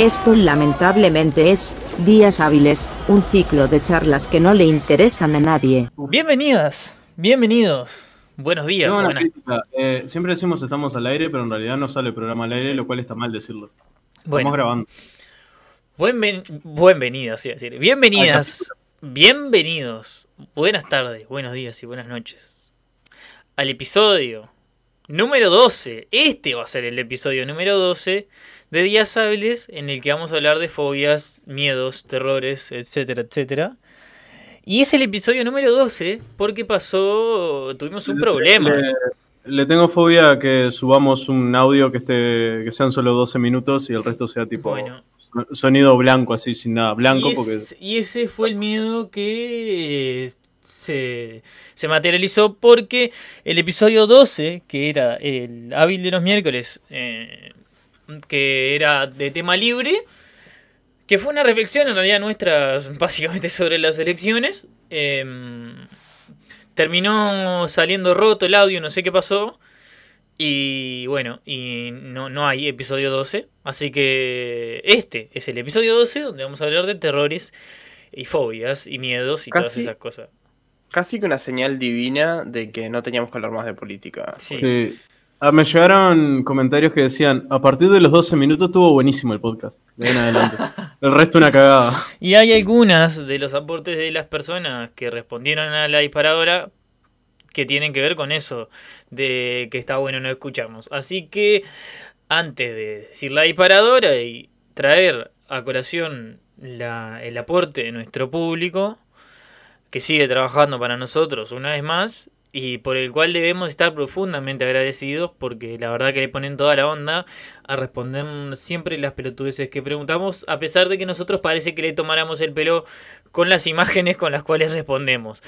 Esto lamentablemente es, Días Hábiles, un ciclo de charlas que no le interesan a nadie. Bienvenidas, bienvenidos. Buenos días. Buenas-. Eh, siempre decimos estamos al aire, pero en realidad no sale el programa al aire, lo cual está mal decirlo. Bueno, Estamos grabando. buen ven- buenvenidas, iba a decir. Bienvenidas, bienvenidos. Buenas tardes, buenos días y buenas noches. Al episodio número 12. Este va a ser el episodio número 12 de Días Hábiles en el que vamos a hablar de fobias, miedos, terrores, etcétera, etcétera. Y es el episodio número 12 porque pasó, tuvimos un problema. Le, le tengo fobia a que subamos un audio que esté que sean solo 12 minutos y el resto sea tipo Bueno. sonido blanco, así sin nada. Blanco y, porque es- y ese fue el miedo que eh, se, se materializó porque el episodio 12, que era el hábil de los miércoles, eh, que era de tema libre, que fue una reflexión en realidad nuestra básicamente sobre las elecciones, eh, terminó saliendo roto el audio, no sé qué pasó. Y bueno, y no, no hay episodio 12. Así que este es el episodio 12 donde vamos a hablar de terrores y fobias y miedos y todas esas cosas. Casi que una señal divina de que no teníamos que hablar más de política. Sí. Sí. Ah, me llegaron comentarios que decían, a partir de los 12 minutos estuvo buenísimo el podcast. De ahí en adelante. el resto una cagada. Y hay algunas de los aportes de las personas que respondieron a la disparadora que tienen que ver con eso, de que está bueno no escucharnos. Así que antes de decir la disparadora y traer a colación la- el aporte de nuestro público, que sigue trabajando para nosotros una vez más, y por el cual debemos estar profundamente agradecidos, porque la verdad que le ponen toda la onda a responder siempre las pelotudeces que preguntamos, a pesar de que nosotros parece que le tomáramos el pelo con las imágenes con las cuales respondemos.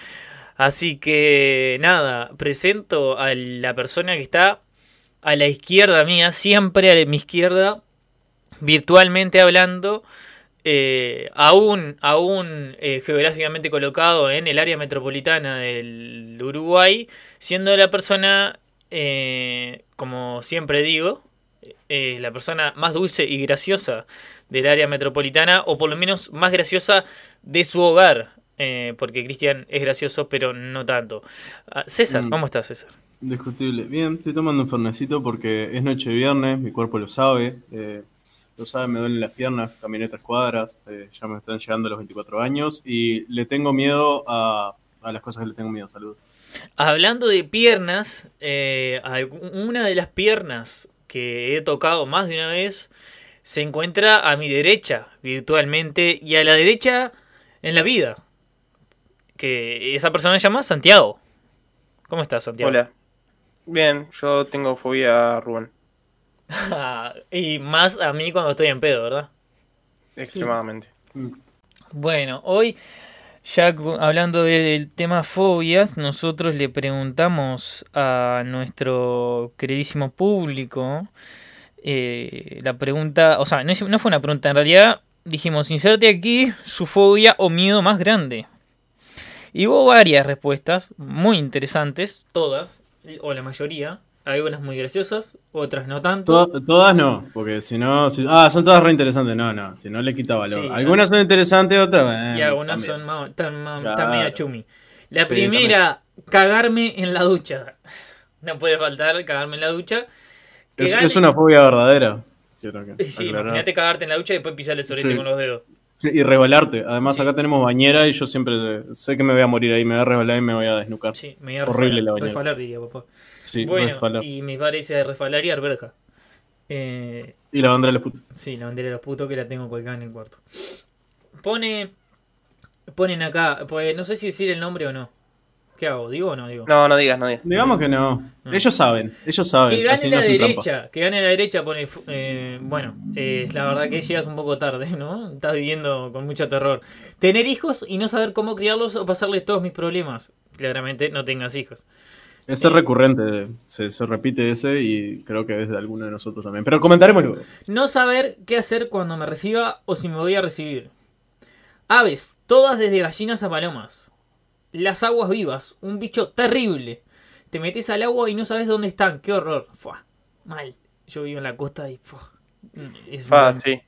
Así que nada, presento a la persona que está a la izquierda mía, siempre a mi izquierda, virtualmente hablando, eh, aún, aún eh, geográficamente colocado en el área metropolitana del Uruguay, siendo la persona, eh, como siempre digo, eh, la persona más dulce y graciosa del área metropolitana, o por lo menos más graciosa de su hogar, porque Cristian es gracioso, pero no tanto. Ah, César, Mm. ¿cómo estás, César? Discutible. Bien, estoy tomando un fernecito porque es noche de viernes, mi cuerpo lo sabe. eh, lo sabe, me duelen las piernas, caminé tres cuadras, eh, ya me están llegando los 24 años y le tengo miedo a, a las cosas que le tengo miedo. Saludos. Hablando de piernas, eh, una de las piernas que he tocado más de una vez se encuentra a mi derecha virtualmente y a la derecha en la vida. Que esa persona se llama Santiago. ¿Cómo estás, Santiago? Hola. Bien, yo tengo fobia a Rubén. y más a mí cuando estoy en pedo, ¿verdad? Extremadamente. Bueno, hoy, ya hablando del tema fobias, nosotros le preguntamos a nuestro queridísimo público eh, la pregunta, o sea, no, es- no fue una pregunta, en realidad dijimos, inserte aquí su fobia o miedo más grande. Y hubo varias respuestas muy interesantes, todas, o la mayoría, algunas muy graciosas, otras no tanto. To- todas no, porque si no. si- ah, son todas re interesantes. No, no, si no le quita valor. Sí, Algunas son interesantes, otras. eh, Y algunas también. son más, tan, más- Claro. tan media chumi. La Sí, primera, cagarme en la ducha. No puede faltar cagarme en la ducha. Es, gane- es una fobia verdadera. Sí, imagínate cagarte en la ducha y después pisarle el sorete Sí. con los dedos. Y resbalarte. Además, Sí. acá tenemos bañera y yo siempre sé que me voy a morir ahí, me voy a resbalar y me voy a desnucar. Sí, me iba a Horrible refalar, la bañera. refalar, diría papá. bueno, y mi padre dice refalar y arberja. Eh, Y la bandera de los putos. sí, la bandera de los putos que la tengo colgada en el cuarto. Pone. Ponen acá, pues no sé si decir el nombre o no. ¿Qué hago? ¿Digo o no digo? No, no digas, no digas. Digamos que no. Ellos saben, ellos saben. Que así gane no la trampa. derecha, que gane la derecha pone, eh, bueno, eh, la verdad que llegas un poco tarde, ¿no? Estás viviendo con mucho terror. Tener hijos y no saber cómo criarlos o pasarles todos mis problemas. Claramente no tengas hijos. Ese es recurrente, se, se repite ese y creo que es de alguno de nosotros también. Pero comentaremos luego. No saber qué hacer cuando me reciba o si me voy a recibir. Aves, todas desde gallinas a palomas. Las aguas vivas, un bicho terrible. Te metes al agua y no sabes dónde están, qué horror. Fua, mal. Yo vivo en la costa y fua, es muy- sí.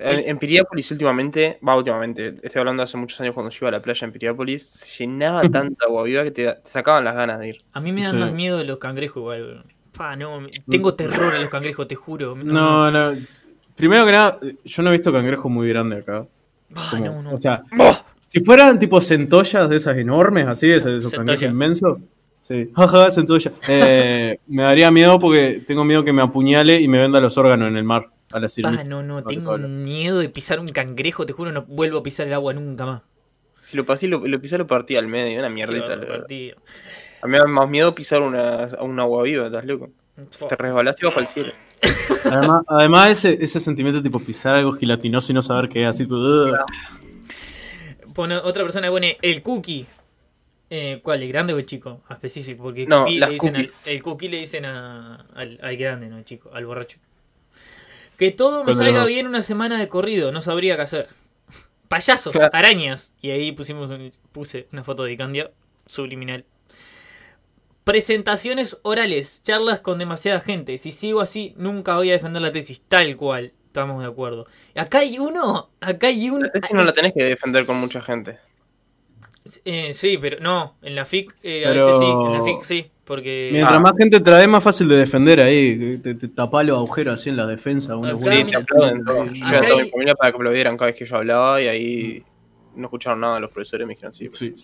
En, en Piriápolis últimamente, va últimamente, estoy hablando de hace muchos años cuando yo iba a la playa en Piriápolis, se llenaba tanta agua viva que te, te sacaban las ganas de ir. A mí me dan Sí. más miedo los cangrejos igual. Pa, no, me- tengo terror a los cangrejos, te juro. No, no. Primero que nada, yo no he visto cangrejo muy grande acá. Como- no, no. O sea, si fueran tipo centollas de esas enormes, así, esos, esos Centolla. cangrejos inmensos. Sí, jaja, centolla. Eh, me daría miedo porque tengo miedo que me apuñale y me venda los órganos en el mar. A la sirvita. no, no, Vale, tengo miedo de pisar un cangrejo, te juro, no vuelvo a pisar el agua nunca más. Si lo pasé, lo, lo pisé, lo partí al medio, una mierdita. Partido. A mí me da más miedo pisar una, a un agua viva, ¿estás loco? Te resbalaste bajo el cielo. Además, además ese, ese sentimiento tipo pisar algo gelatinoso y no saber qué es, así "Ugh". Pone, otra persona pone el cookie. Eh, ¿Cuál? ¿El grande o el chico? A específico. Porque el No, cookie las le dicen al, cookies. el cookie le dicen a- al, al grande, no al chico, al borracho. Que todo me Cuando salga bien una semana de corrido, no sabría qué hacer. Payasos, Claro. arañas. Y ahí pusimos un- puse una foto de Candia subliminal. Presentaciones orales, charlas con demasiada gente. Si sigo así, nunca voy a defender la tesis, tal cual. Estamos de acuerdo. Acá hay uno, acá hay uno. Tesis no la tenés que defender con mucha gente. Eh, sí, pero no, en la FIC eh, a Pero- veces sí, en la FIC sí, porque Mientras Ah. más gente trae, más fácil de defender ahí. Te, te tapa los agujeros así en la defensa. unos Sí, te aplauden. Yo acá a toda hay- mi familia para que aplaudieran cada vez que yo hablaba y ahí no escucharon nada los profesores me dijeron sí. Sí.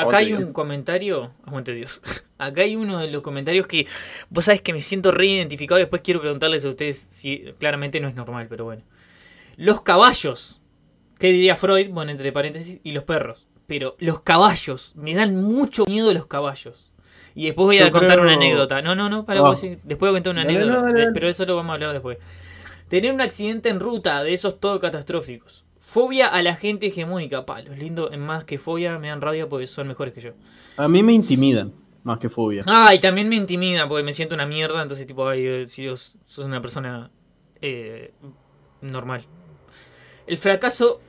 Acá hay un comentario, aguante Dios. Acá hay uno de los comentarios que vos sabés que me siento re identificado, después quiero preguntarles a ustedes si claramente no es normal, pero bueno. Los caballos. ¿Qué diría Freud? Bueno, entre paréntesis, y los perros. Pero los caballos, me dan mucho miedo los caballos. Y después voy Yo a contar creo- una anécdota. No, no, no, para vos, después voy a contar una Dale, anécdota. dale, dale. Pero eso lo vamos a hablar después. Tener un accidente en ruta, de esos todo catastróficos. Fobia a la gente hegemónica. Pa, los lindos, en más que fobia, me dan rabia porque son mejores que yo. A mí me intimidan más que fobia. Ah, y también me intimida porque me siento una mierda. Entonces, tipo, ay, eh, si Dios, sos una persona eh, normal. El fracaso,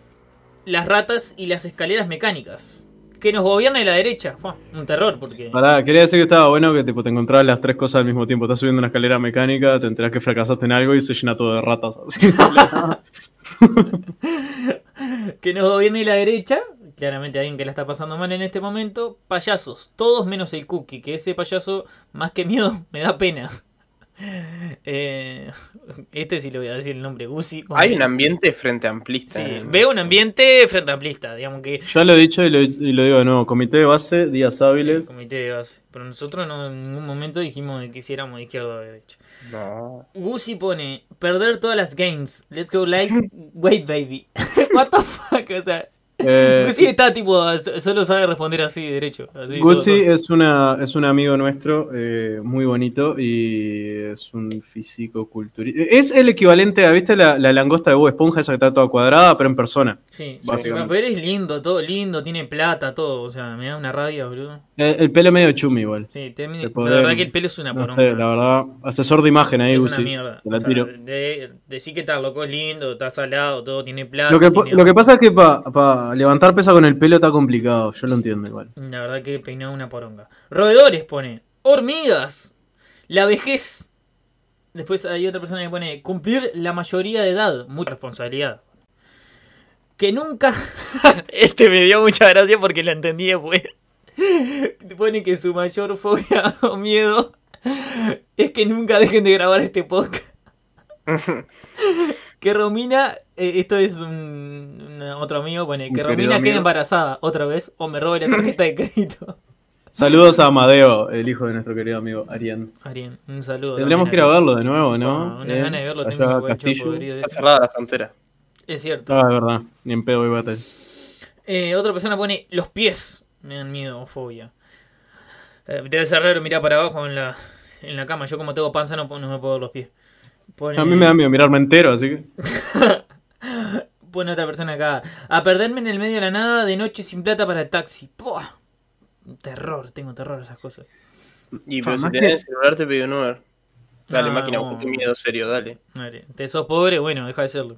las ratas y las escaleras mecánicas. Que nos gobierna de la derecha. Fua, un terror, porque. Pará, quería decir que estaba bueno que tipo, te encontrabas las tres cosas al mismo tiempo. Estás subiendo una escalera mecánica, te enterás que fracasaste en algo y se llena todo de ratas. así. que nos gobierne la derecha. Claramente alguien que la está pasando mal en este momento. Payasos, todos menos el cookie. Que ese payaso, más que miedo, me da pena. Eh, este sí le voy a decir el nombre, Gusi. Hay un ambiente frente amplista. Sí, veo un ambiente frente amplista, digamos que ya lo he dicho y lo, y lo digo de nuevo. Comité de base, días hábiles. comité de base. Pero nosotros no en ningún momento dijimos que hiciéramos de izquierda o de derecha. No. Gusi pone, perder todas las games. Let's go like, wait baby. What the fuck, o sea, Eh, está tipo, solo sabe responder así, derecho. Así, todo, es, una, es un amigo nuestro, eh, muy bonito y es un físico culturista. Es el equivalente a, ¿viste la, la langosta de Bob Esponja, esa que está toda cuadrada, pero en persona? Sí, sí, básicamente. pero es lindo, todo lindo, tiene plata, todo. O sea, me da una rabia, boludo. Eh, el pelo medio chumi igual. Sí, te- Te la verdad que el pelo es una No sé, la verdad. Asesor de imagen ahí, es una mierda. Te la O sea, tiro. de, decir que está loco es lindo, está salado, todo tiene plata. Lo que, tiene- lo que pasa es que para levantar pesa con el pelo está complicado, yo lo entiendo igual. La verdad que peinado una poronga. Roedores pone. Hormigas. La vejez. Después hay otra persona que pone cumplir la mayoría de edad. Mucha responsabilidad. Que nunca. este me dio mucha gracia porque lo entendí después. Pone que su mayor fobia o miedo es que nunca dejen de grabar este podcast. que Romina, esto es un, otro amigo, pone Un que Romina quede embarazada otra vez o me robe la tarjeta de crédito. Saludos a Amadeo, el hijo de nuestro querido amigo Arián. Arián, un saludo. Tendríamos que ir a verlo de nuevo, ¿no? Ah, una Eh, gana de verlo allá tengo Castillo. Está cerrada la frontera. Es cierto. Ah, es verdad, ni en pedo voy a bater. Eh, otra persona pone los pies. Me dan miedo o fobia. Eh, debe ser raro mirar para abajo en la, en la cama. Yo como tengo panza no, no me puedo ver los pies. Pone, A mí me da miedo mirarme entero, así que. pone otra persona acá. A perderme en el medio de la nada de noche sin plata para el taxi. ¡Puah! Terror, tengo terror a esas cosas. Y pero si más tenés que- el celular te pido un Uber. Dale, No, máquina, no. buscate miedo serio, dale. Madre, te sos pobre, bueno, deja de serlo.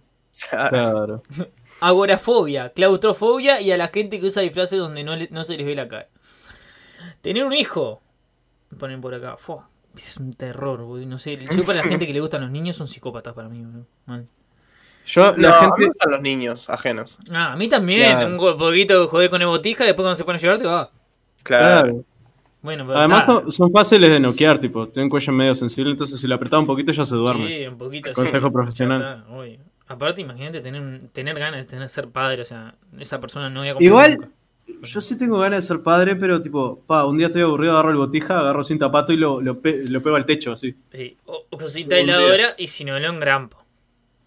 Claro. Agorafobia, claustrofobia y a la gente que usa disfraces donde no, le- no se les ve la cara. Tener un hijo. Ponen por acá. Fua, es un terror, boludo. No sé. Yo para la gente que le gustan los niños son psicópatas para mí, boludo. Mal. Yo, No, la a mí me gente. gustan los niños ajenos. Ah, a mí también. Claro. Un poquito joder con el botija y después cuando se pone a llorar te va. Claro. Claro. Bueno, pero Además son, son fáciles de noquear, tipo, tienen cuello medio sensible, entonces si le apretaba un poquito ya se duerme. Sí, un poquito. Consejo sí, profesional. está. Aparte, imagínate tener, tener ganas de tener, ser padre, o sea, esa persona no voy a Igual- nunca. Yo sí tengo ganas de ser padre, pero tipo, pa, un día estoy aburrido, agarro el botija, agarro sin tapato y lo, lo, pe- lo pego al techo, así. Sí, o, o cosita heladora y si no, lo engrampo.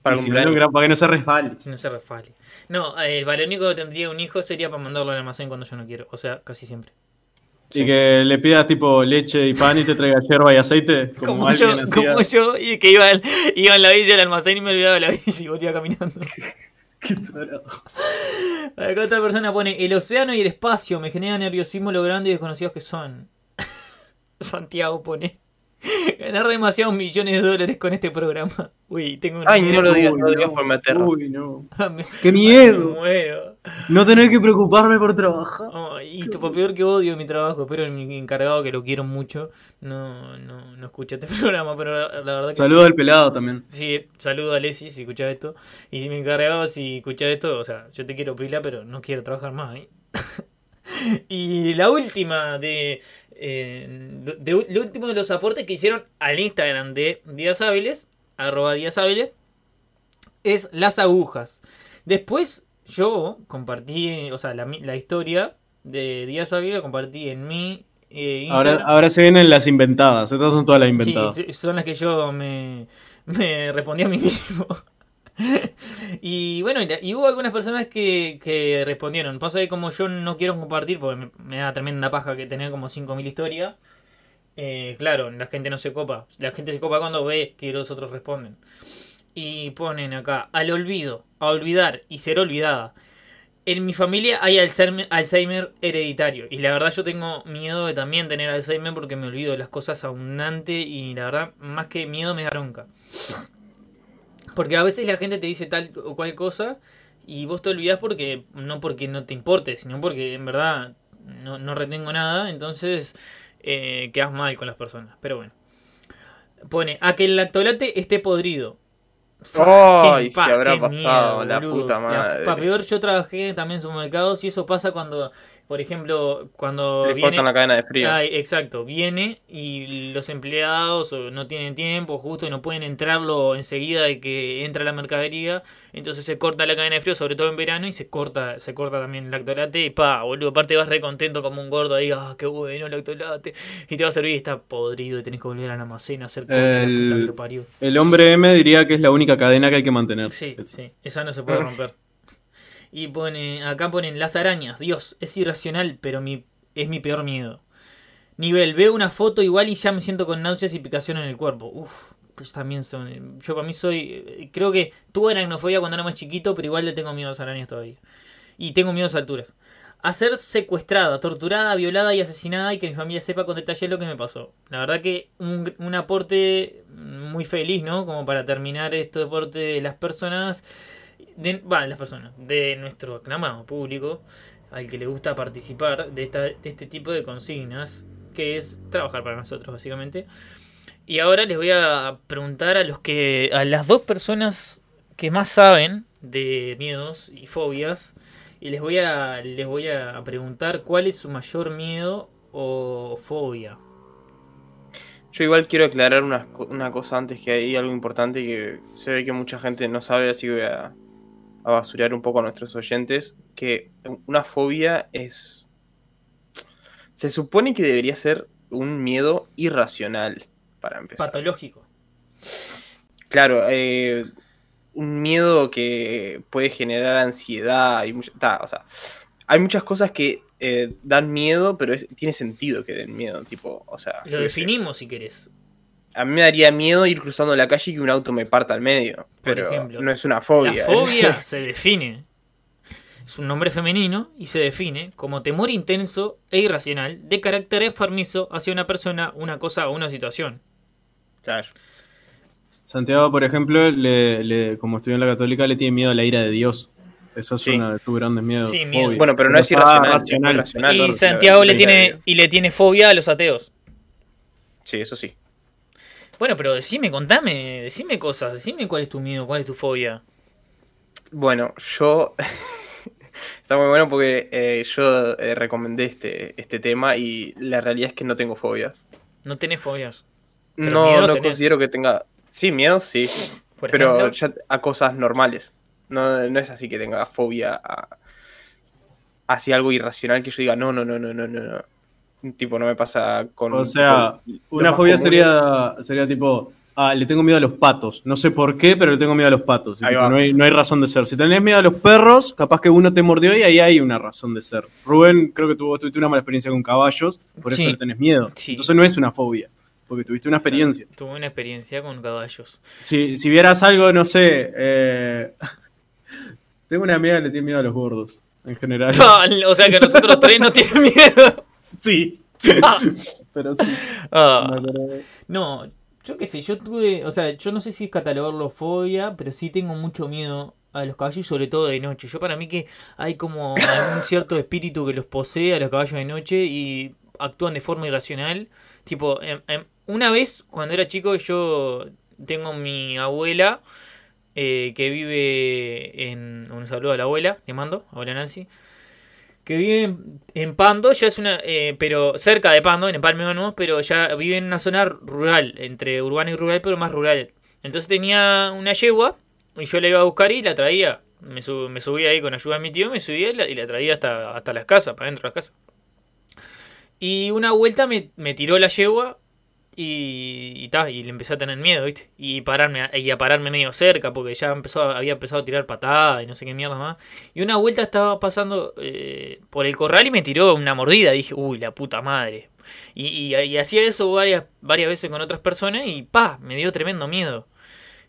Para si no, cumpleaños. no, gra- para que no se resbale. Si no se resfale. No, eh, para lo único que tendría un hijo sería para mandarlo al almacén cuando yo no quiero. O sea, casi siempre. Y que le pidas tipo leche y pan y te traiga yerba y aceite, como, Como, yo, hacía. como yo, y que iba, iba en la bici al almacén y me olvidaba de la bici y volvía caminando. Qué tarado. Acá otra persona pone, el océano y el espacio me generan nerviosismo lo grandes y desconocidos que son. Santiago pone, ganar demasiados millones de dólares con este programa. Uy, tengo una Ay, no lo digas, no lo digas por meterlo. Uy, no. Me- ¡Qué me miedo! muero. No tener que preocuparme por trabajar. Ay, y tu peor que odio mi trabajo, espero mi encargado que lo quiero mucho no, no, no escucha este programa, pero la, la verdad que Saludos al pelado también. Sí, saludo a Leslie si escuchas esto. Y si me encargaba si escuchas esto, o sea, yo te quiero pila, pero no quiero trabajar más ahí. y la última de, eh, de, Lo último de los aportes que hicieron al Instagram de Díaz Hábiles, arroba Díaz Hábiles, es las agujas. Después yo compartí, o sea, la, la historia de Díaz Hábiles, compartí en mi eh, Ahora, Instagram. ahora se vienen las inventadas. Estas son todas las inventadas. sí, son las que yo me, me respondí a mí mismo. y bueno, y, hubo algunas personas que, que respondieron. Pasa que como yo no quiero compartir, porque me, da tremenda paja que tener como 5.000 historias, eh, claro, la gente no se copa. La gente se copa cuando ve que los otros responden. Y ponen acá, al olvido, a olvidar y ser olvidada. En mi familia hay Alzheimer hereditario. Y la verdad yo tengo miedo de también tener Alzheimer porque me olvido de las cosas abundante y la verdad más que miedo me da bronca. Porque a veces la gente te dice tal o cual cosa y vos te olvidás porque no porque no te importe, sino porque en verdad no, no retengo nada, entonces eh, quedas mal con las personas. Pero bueno. Pone, a que el lactolate esté podrido. Ay, Qué se pa- habrá pasado, la boludo. puta madre. pa' peor, yo trabajé también en supermercados y eso pasa cuando, por ejemplo, cuando Le viene... cortan la cadena de frío. Ay, exacto, viene y los empleados no tienen tiempo justo y no pueden entrarlo enseguida de que entra la mercadería, entonces se corta la cadena de frío, sobre todo en verano, y se corta, se corta también el lactolate y pa, boludo, aparte vas re contento como un gordo ahí, ah, qué bueno el lactolate, y te va a servir y está podrido y tenés que volver al almacén a hacer El-. El hombre M diría que es la única cadena que hay que mantener. Sí, Eso. sí, esa no se puede romper. Y pone, acá ponen las arañas. Dios, es irracional, pero mi, es mi peor miedo. Nivel, veo una foto igual y ya me siento con náuseas y picación en el cuerpo. Uf, pues también son. Yo para mí soy. eh, Creo que tuve aracnofobia cuando era más chiquito, pero igual le tengo miedo a las arañas todavía. Y tengo miedo a las alturas. A ser secuestrada, torturada, violada y asesinada y que mi familia sepa con detalle lo que me pasó. La verdad que un, un aporte muy feliz, ¿no? Como para terminar este deporte de las personas, de, las personas, de nuestro aclamado público, al que le gusta participar de, esta, de este tipo de consignas, que es trabajar para nosotros, básicamente. Y ahora les voy a preguntar a los que, a las dos personas que más saben de miedos y fobias, y les voy a, les voy a preguntar cuál es su mayor miedo o fobia. Yo igual quiero aclarar una, una cosa antes que hay algo importante que se ve que mucha gente no sabe, así que voy a, a basurear un poco a nuestros oyentes, que una fobia es... Se supone que debería ser un miedo irracional, para empezar. Patológico. Claro, eh, un miedo que puede generar ansiedad y mucha- ta, o sea, hay muchas cosas que eh, dan miedo, pero es- tiene sentido que den miedo, tipo, o sea, Lo sé. definimos si querés. A mí me daría miedo ir cruzando la calle y que un auto me parta al medio, pero ejemplo. no es una fobia. La fobia se define. Es un nombre femenino y se define como temor intenso e irracional de carácter enfermizo hacia una persona, una cosa o una situación. Claro. Santiago, por ejemplo, le, le- como estudió en la católica, le tiene miedo a la ira de Dios. Eso es Sí. uno de tus grandes miedos. Sí, miedo. Bueno, pero no es irracional, racional. es racional. y claro, Santiago le tiene y le tiene fobia a los ateos. Sí, eso sí. Bueno, pero decime, contame, decime cosas, decime cuál es tu miedo, cuál es tu fobia. Bueno, yo. Está muy bueno porque eh, yo eh, recomendé este, este tema y la realidad es que no tengo fobias. No tenés fobias. No, no tenés. considero que tenga. Sí, miedo sí. Pero ya a cosas normales. No, no es así que tenga fobia a, hacia algo irracional que yo diga, no, no, no, no, no, no. no. Tipo, no me pasa con. O sea, con Una fobia sería, sería tipo, ah, le tengo miedo a los patos. No sé por qué, pero le tengo miedo a los patos. Y Ahí tipo, va. no, hay, no hay razón de ser. Si tenés miedo a los perros, capaz que uno te mordió y ahí hay una razón de ser. Rubén, creo que tuvo, tuviste una mala experiencia con caballos, por eso Sí. le tenés miedo. Sí. Entonces no es una fobia, porque tuviste una experiencia. tuve una experiencia con caballos. Si, si vieras algo, no sé. eh, tengo una amiga que le tiene miedo a los gordos, en general. o sea que nosotros tres no tienen miedo. Sí, pero sí. Ah. No, yo qué sé, yo tuve, o sea, yo no sé si es catalogarlo fobia, pero sí tengo mucho miedo a los caballos y sobre todo de noche. Yo para mí que hay como algún cierto espíritu que los posee a los caballos de noche y actúan de forma irracional. Tipo, em- em, una vez cuando era chico yo tengo mi abuela eh, que vive en... Un saludo a la abuela, le mando, abuela Nancy. Que vive en, Pando, ya es una... eh, pero cerca de Pando, en Empalme no, pero ya vive en una zona rural, entre urbana y rural, pero más rural. Entonces tenía una yegua y yo la iba a buscar y la traía. Me, sub- subía ahí con ayuda de mi tío, me subía y la, y la traía hasta, hasta las casas, para dentro de las casas. Y una vuelta me, me tiró la yegua y, y, ta, y le empecé a tener miedo, ¿viste? Y, pararme, a- y a pararme medio cerca porque ya empezó, a- había empezado a tirar patadas y no sé qué mierda más. Y una vuelta estaba pasando eh, por el corral y me tiró una mordida. Dije, uy, la puta madre. Y, y- y hacía eso varias, varias veces con otras personas y pa, me dio tremendo miedo.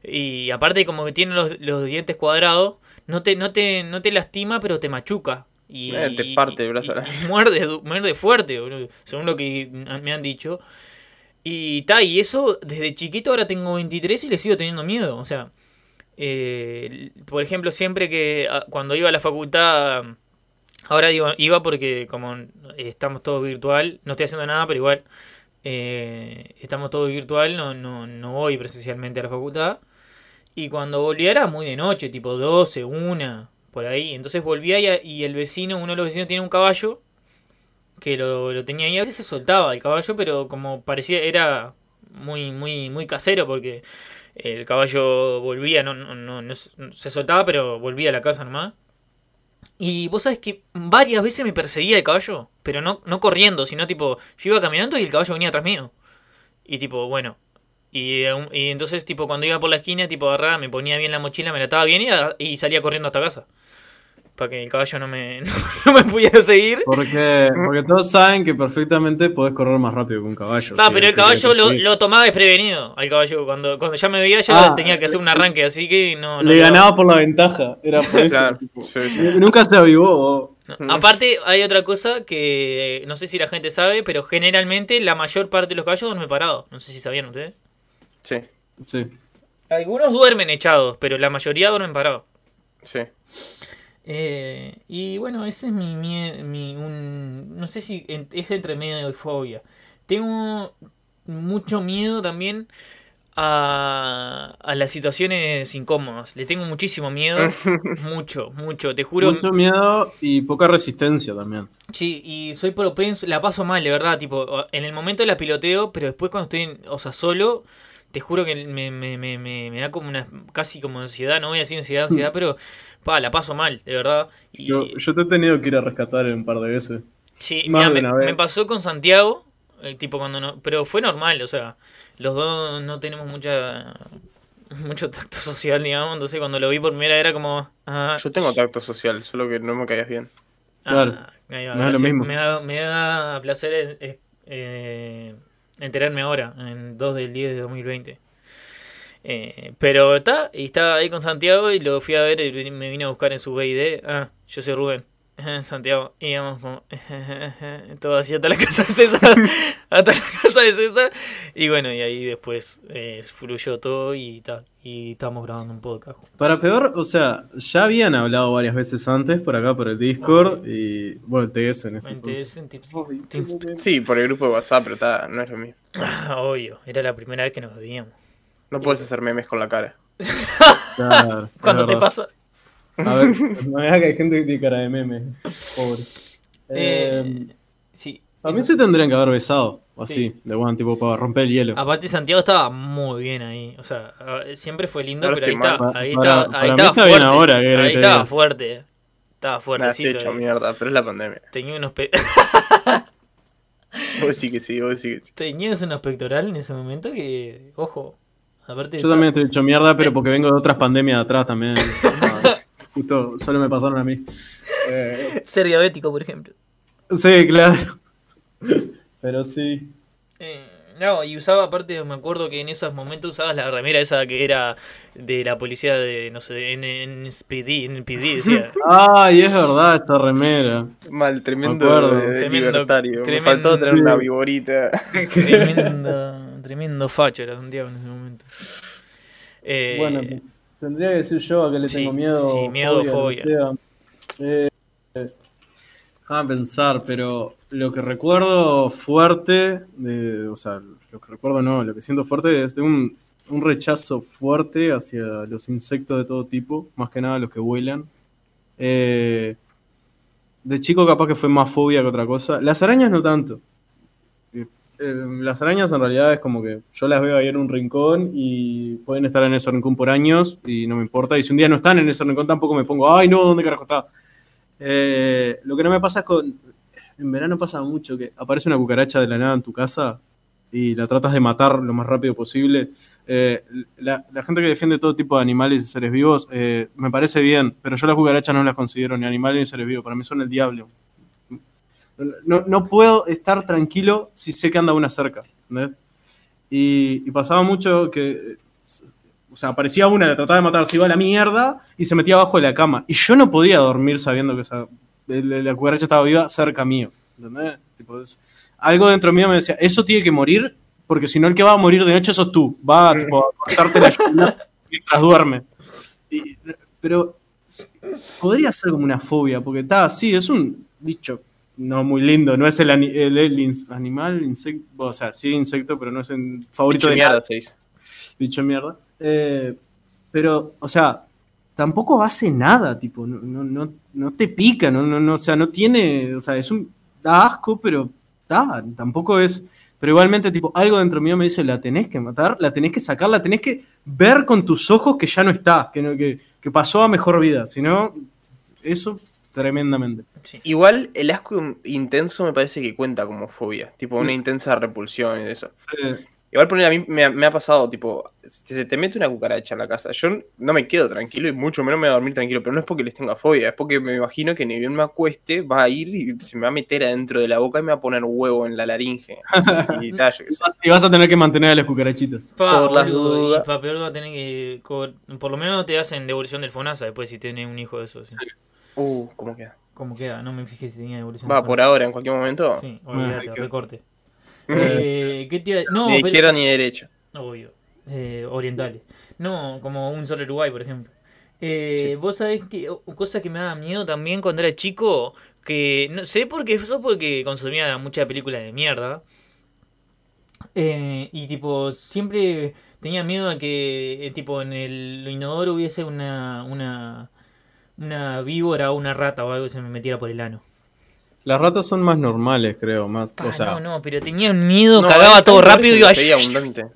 Y aparte como que tiene los, los dientes cuadrados, no te, no, te, no te lastima, pero te machuca. Y, Eh, te parte el brazo. muerde, muerde fuerte, boludo, según lo que me han dicho. Y ta, y eso desde chiquito ahora tengo 23 y le sigo teniendo miedo. O sea, eh, por ejemplo, siempre que ah, cuando iba a la facultad, ahora digo, iba porque como estamos todos virtual, no estoy haciendo nada, pero igual eh, estamos todos virtual, no, no, no voy presencialmente a la facultad. Y cuando volvía era muy de noche, tipo 12, 1, por ahí. Entonces volvía y, y el vecino, uno de los vecinos tiene un caballo que lo, lo tenía ahí. A veces se soltaba el caballo, pero como parecía, era muy, muy, muy casero porque el caballo volvía, no, no, no, no se soltaba, pero volvía a la casa nomás. Y vos sabés que varias veces me perseguía el caballo, pero no, no corriendo, sino tipo, yo iba caminando y el caballo venía atrás mío. Y tipo, bueno. Y, un- y entonces, tipo, cuando iba por la esquina, tipo, agarraba, me ponía bien la mochila, me la ataba bien y salía corriendo hasta casa. Para que el caballo no me, no, me pudiera seguir. Porque, porque todos saben que perfectamente podés correr más rápido que un caballo. Ah, pero el caballo lo, lo tomaba desprevenido al caballo. Cuando, cuando ya me veía, ya Ah, tenía que hacer un arranque, así que no. no Le ganaba por la ventaja. Era por eso. Claro, tipo, sí, sí. Nunca se avivó. No. Aparte, hay otra cosa que no sé si la gente sabe, pero generalmente la mayor parte de los caballos duermen parados. No sé si sabían ustedes. Sí, Sí. Algunos duermen echados, pero la mayoría duermen parados. sí. Eh, y bueno, ese es mi, mi un, no sé si en- es entre medio de fobia. Tengo mucho miedo también a, a las situaciones incómodas. Le tengo muchísimo miedo, mucho, mucho. Te juro, Mucho miedo y poca resistencia también. sí, y soy propenso, la paso mal, de verdad, tipo, en el momento la piloteo, pero después cuando estoy, en- o sea, solo, te juro que me, me, me, me, me da como una, casi como ansiedad, no voy a decir ansiedad, ansiedad, pero, pa, la paso mal, de verdad. Y, Yo, yo te he tenido que ir a rescatar un par de veces. Sí, Más de me, una vez. me pasó con Santiago, eh, tipo cuando no, pero fue normal, o sea, los dos no tenemos mucha mucho tacto social, digamos, entonces cuando lo vi por primera era como ah, Yo tengo tacto social, solo que no me caías bien. Claro. ah, ahí va, No es lo gracias. mismo. Me da, me da placer eh, eh, eh, enterarme ahora, en 2 del 10 de 2020. Eh, pero está, y estaba ahí con Santiago y lo fui a ver y me vine a buscar en su BID. Ah, yo soy Rubén. Santiago, y íbamos como todo así hasta la casa de César, hasta la casa de César, y bueno, y ahí después eh, fluyó todo y tal, y estamos grabando un podcast. Para peor, o sea, ya habían hablado varias veces antes por acá por el Discord y bueno, TS en ese entonces. Sí, por el grupo de WhatsApp, pero está, no es lo mismo. Obvio, era la primera vez que nos veíamos. No puedes hacer memes con la cara. Claro, ¿Cuándo te pasa? A ver, no me que hay gente que tiene cara de meme. Pobre. Eh, Eh, sí. también se tendrían que haber besado. O así, Sí. de buen tipo para romper el hielo. Aparte Santiago estaba muy bien ahí. O sea, siempre fue lindo, pero ahí está, ahí Para- estaba, para ahí mí estaba está bien fuerte. ahora, ¿qué querés ahí estaba fuerte. Estaba estoy hecho ahí. mierda, pero es la pandemia. Tenía unos pe- Vos sí que sí, vos sí que sí. tenías unos pectorales en ese momento que, ojo. Aparte Yo también estoy hecho mierda, pero porque vengo de otras pandemias de atrás también. Justo, solo me pasaron a mí. Eh, ser diabético, por ejemplo. sí, claro. Pero sí. Eh, no, y usaba aparte, me acuerdo que en esos momentos usabas la remera esa que era de la policía de, no sé, en, en SPD, en PD decía. Ay, es verdad esa remera. Mal, tremendo, de- de Tremendo- libertario. tremendo- Me faltó tener una viborita. tremendo, tremendo facho era Santiago en ese momento. Eh, Bueno, tendría que decir yo a que le sí, tengo miedo. sí, miedo, fobia. sea. Eh, déjame pensar, pero lo que recuerdo fuerte, de- o sea, lo que recuerdo no, lo que siento fuerte es de un, un rechazo fuerte hacia los insectos de todo tipo, más que nada los que vuelan. Eh, de chico capaz que fue más fobia que otra cosa. Las arañas no tanto. Eh, las arañas en realidad es como que yo las veo ahí en un rincón y pueden estar en ese rincón por años y no me importa. Y si un día no están en ese rincón tampoco me pongo, ay no, ¿dónde carajo está? Eh, lo que no me pasa es con... En verano pasa mucho que aparece una cucaracha de la nada en tu casa y la tratas de matar lo más rápido posible. Eh, la, la gente que defiende todo tipo de animales y seres vivos eh, me parece bien, pero yo las cucarachas no las considero ni animales ni seres vivos, para mí son el diablo. No, no puedo estar tranquilo si sé que anda una cerca. ¿entendés? Y, y pasaba mucho que, o sea, aparecía una, la trataba de matar, se iba a la mierda y se metía abajo de la cama. Y yo no podía dormir sabiendo que esa, la, la cucaracha estaba viva cerca mío. ¿entendés? Tipo, es- algo dentro mío me decía, eso tiene que morir, porque si no el que va a morir de noche sos tú. Va a, tipo, a cortarte la lluvia mientras duerme. Y- pero podría ser como una fobia, porque está, sí, es un bicho no muy lindo, no es el, ani- el- animal, insecto, o sea, sí insecto, pero no es el favorito Bicho de mierda, se dice. bicho de mierda. Eh, pero, o sea, tampoco hace nada, tipo, no, no, no, no te pica, no, no, no, o sea, no tiene, o sea, es un, da asco, pero da, tampoco es, pero igualmente, tipo, algo dentro mío me dice, la tenés que matar, la tenés que sacar, la tenés que ver con tus ojos que ya no está, que, no, que, que pasó a mejor vida, si no, eso tremendamente. sí. Igual el asco intenso me parece que cuenta como fobia. Tipo una intensa repulsión y eso. Eh, Igual poner a mí me ha, me ha pasado, tipo, si se te mete una cucaracha en la casa, yo no me quedo tranquilo y mucho menos me voy a dormir tranquilo, pero no es porque les tenga fobia, es porque me imagino que ni bien me acueste, va a ir y se me va a meter adentro de la boca y me va a poner huevo en la laringe. Y tal, yo qué sé. y vas a tener que mantener a las cucarachitas. Pa, Por las dudas. Y pa, peor va a tener que. Por lo menos te hacen devolución del FONASA después si tiene un hijo de esos. ¿sí? Uh, ¿cómo queda? ¿Cómo queda? No me fijé si tenía devolución Va, por ahora, en cualquier momento. Sí, Ah, olvídate, que- recorte. Eh, ¿Qué te iba- No, ni de pero- izquierda ni de derecha. Obvio. Eh, orientales. No, como un solo Uruguay, por ejemplo. Eh, Vos sabés que cosa que me daba miedo también cuando era chico, que no sé por qué, eso porque consumía mucha película de mierda. Eh, y tipo, siempre tenía miedo a que eh, tipo en el inodoro hubiese una, una, una víbora o una rata o algo que se me metiera por el ano. Las ratas son más normales, creo, más, Pa, o sea, no, no, pero tenía miedo, No, cagaba todo rápido y iba,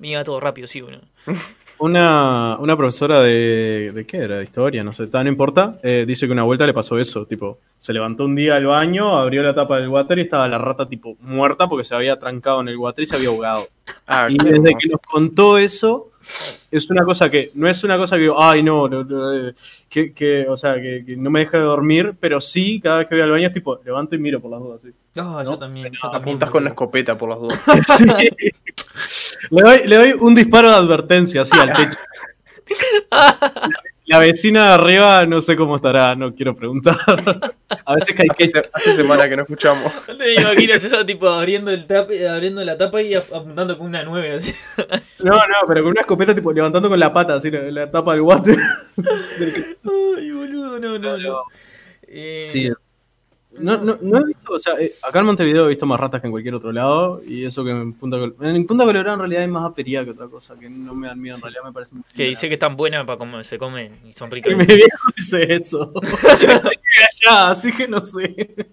me iba todo rápido, sí, bueno. Una, una profesora de, de qué era, de historia, no sé, ta, no importa, eh, dice que una vuelta le pasó eso, tipo, se levantó un día al baño, abrió la tapa del water y estaba la rata tipo muerta porque se había trancado en el water y se había ahogado. Ah, Y claro. desde que nos contó eso, es una cosa que, no es una cosa que digo, ay no, no, no, eh, que, que, o sea, que, que no me deja de dormir, pero sí, cada vez que voy al baño es tipo, levanto y miro por las dudas, sí. Ah, yo también, yo también. Apuntas con una boludo. escopeta por las dudas. Sí. Le doy, le doy un disparo de advertencia, así al techo. La vecina de arriba no sé cómo estará, no quiero preguntar. A veces que hace semana que no escuchamos. Te imaginas eso tipo abriendo el tap, abriendo la tapa y ap- apuntando con una 9 así. No, no, pero con una escopeta tipo levantando con la pata, así la, la tapa del water. Ay, boludo, no, no, no. Eh, Sí. No, no, no he visto, o sea, eh, acá en Montevideo he visto más ratas que en cualquier otro lado. Y eso que en Punta Colorado. En Punta Colorado en realidad hay más apería que otra cosa, que no me dan miedo en realidad, me parece muy Que dice que están buenas para comer, se comen y son ricas. Y mi viejo dice eso. allá, así que no sé.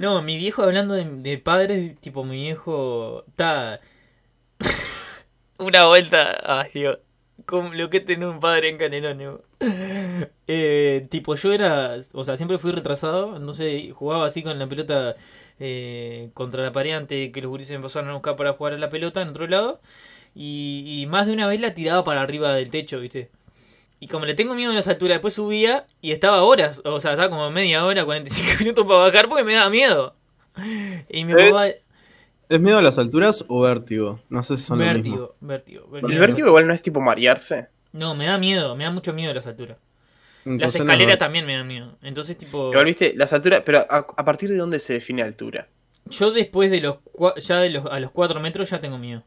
No, mi viejo hablando de, de padres, tipo mi viejo está una vuelta, ay Dios, como lo que es tener un padre en Canelones. Eh, tipo yo era, o sea, siempre fui retrasado, entonces jugaba así con la pelota eh, contra la pared antes que los gurises empezaran a buscar para jugar a la pelota en otro lado. Y, y más de una vez la tiraba para arriba del techo, ¿viste? Y como le tengo miedo a las alturas, después subía y estaba horas, o sea, estaba como media hora, 45 minutos para bajar porque me daba miedo. Y mi papá... ¿Es miedo a las alturas o vértigo? No sé si son lo mismo. Vértigo, vértigo, vértigo. El vértigo igual no es tipo marearse. No, me da miedo, me da mucho miedo las alturas. Las Entonces, escaleras también me dan miedo. Entonces, tipo, Igual viste, las alturas, pero a, a partir de dónde se define altura. yo después de los ya de los a los 4 metros ya tengo miedo.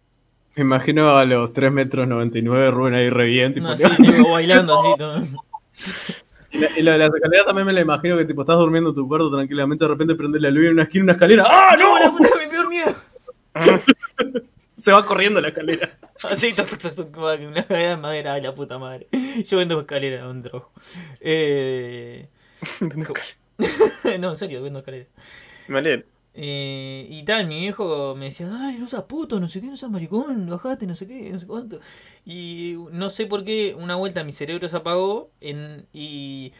Me imagino a los 3 metros 99 Rubén ahí re bien, tipo, No, así, tipo, bailando así. todo. Y la- Y lo de las escaleras también me la imagino que tipo estás durmiendo en tu cuarto tranquilamente, de repente prende la luz y en una esquina una escalera. ¡Ah, no! la puta, mi peor miedo. Se va corriendo la escalera. Así, toc, toc, toc, una escalera de madera, ay la puta madre. Yo vendo escaleras donde trabajo. Eh... no, en serio, vendo escaleras. Vale. Eh, y tal, mi viejo me decía, dale, no seas puto, no sé qué, no seas maricón, bajate, no sé qué, no sé cuánto. Y no sé por qué una vuelta mi cerebro se apagó en, y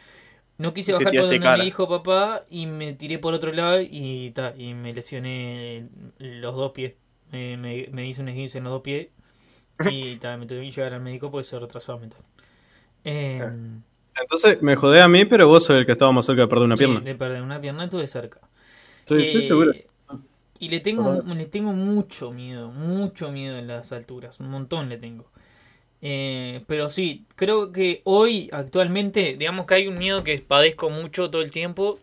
no quise bajar por donde cara. me dijo papá y me tiré por otro lado y, ta, y me lesioné los dos pies. Me, me, me hice un esguince en los dos pies y ta, me tuve que llevar al médico porque soy retrasado mental. Eh, Entonces me jodé a mí, pero vos sos el que estaba más cerca de perder una sí, pierna. de perder una pierna estuve cerca. Sí, estoy Eh, seguro. Y le tengo, le tengo mucho miedo, mucho miedo en las alturas, un montón le tengo. Eh, pero sí, creo que hoy, actualmente, digamos que hay un miedo que padezco mucho todo el tiempo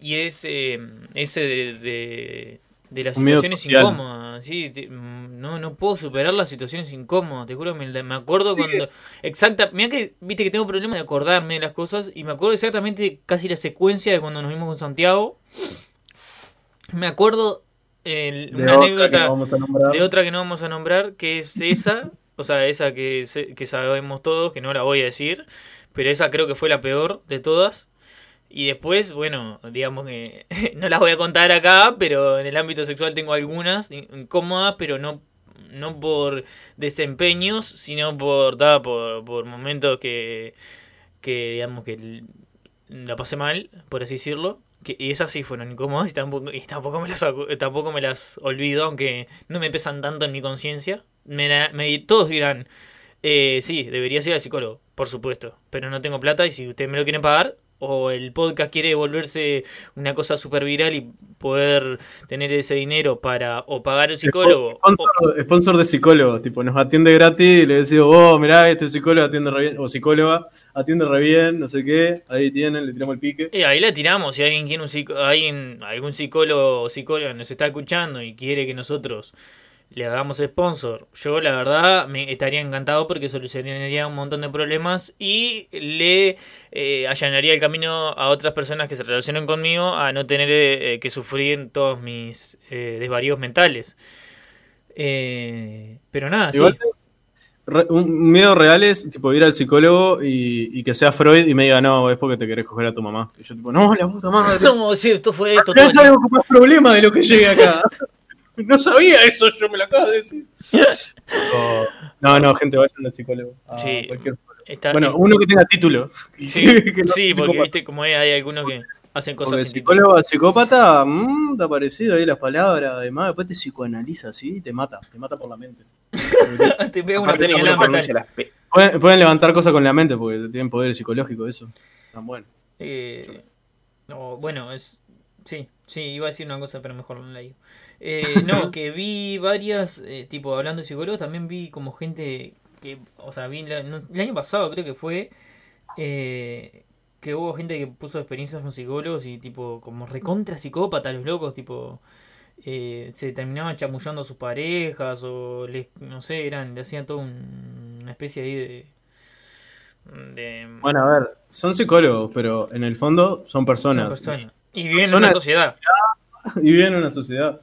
y es eh, ese de, de, de las Un situaciones incómodas. Sí, te- mm, no, no puedo superar las situaciones incómodas, te juro, me, me acuerdo cuando... Exacta, mira que, viste que tengo problemas de acordarme de las cosas y me acuerdo exactamente casi la secuencia de cuando nos vimos con Santiago. Me acuerdo el- una no anécdota de otra que no vamos a nombrar, que es esa, o sea, esa que, que sabemos todos, que no la voy a decir, pero esa creo que fue la peor de todas. Y después, bueno, digamos que no las voy a contar acá, pero en el ámbito sexual tengo algunas in- incómodas, pero no, no por desempeños, sino por, ta, por, por momentos que, que, digamos, que la pasé mal, por así decirlo. Y esas sí fueron incómodas y tampoco, y tampoco, me las, tampoco me las olvido, aunque no me pesan tanto en mi conciencia. Me, me- todos dirán, eh, sí, debería ir al psicólogo, por supuesto, pero no tengo plata y si ustedes me lo quieren pagar, o el podcast quiere volverse una cosa súper viral y poder tener ese dinero para o pagar un psicólogo. o- Sponsor, sponsor de psicólogo, tipo, nos atiende gratis y le decimos, oh, mirá, este psicólogo atiende re bien, o psicóloga, atiende re bien, no sé qué, ahí tienen, le tiramos el pique. Eh, ahí la tiramos, si alguien quiere un psico- alguien, algún psicólogo o psicóloga nos está escuchando y quiere que nosotros le hagamos sponsor, yo la verdad me estaría encantado porque solucionaría un montón de problemas y le eh, allanaría el camino a otras personas que se relacionen conmigo a no tener eh, que sufrir todos mis eh, desvaríos mentales. Eh, pero nada, sí. Igual, re- un miedo real es tipo ir al psicólogo y, y que sea Freud y me diga, no, es porque te querés coger a tu mamá. Y yo tipo, no, la puta madre. No, sí, esto fue esto. No sabemos con más problema de lo que llegue acá. No sabía eso, yo me lo acabo de decir. Oh, No, no, gente, vayan al psicólogo. a Sí. cualquier- Está- Bueno, uno que tenga título. Sí, no sí, porque psicópata. viste como hay, hay algunos que hacen cosas Porque psicólogo a psicópata, mmm, está parecido ahí las palabras, además, después te psicoanaliza, ¿sí? Te mata, te mata por la mente. Te pega una la. Pueden, pueden levantar cosas con la mente porque tienen poder psicológico, eso. Tan bueno. Eh, no, bueno, es. Sí, sí, iba a decir una cosa, pero mejor no la digo. Eh, no, que vi varias, eh, tipo, hablando de psicólogos, también vi como gente que, o sea, vi la- no, el año pasado creo que fue, eh, que hubo gente que puso experiencias con psicólogos y tipo, como recontra psicópata los locos, tipo, eh, se terminaban chamullando a sus parejas o les, no sé, eran, le hacían todo un- una especie ahí de... de Bueno, a ver, son psicólogos, pero en el fondo son personas. son personas. Y viven en una sociedad. y viven en una sociedad.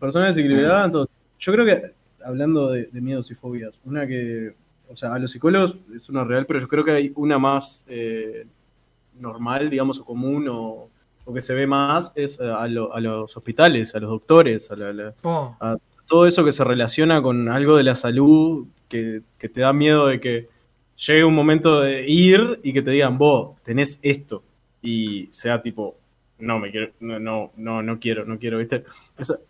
Personas desequilibradas, todo. Yo creo que, hablando de, de miedos y fobias, una que, o sea, a los psicólogos es una real, pero yo creo que hay una más eh, normal, digamos, o común, o, o que se ve más, es eh, a, lo- a los hospitales, a los doctores, a la- la- Oh, todo eso que se relaciona con algo de la salud, que, que te da miedo de que llegue un momento de ir y que te digan, vos tenés esto, y sea tipo, no, me quiero, no, no, no, no quiero, no quiero, ¿viste?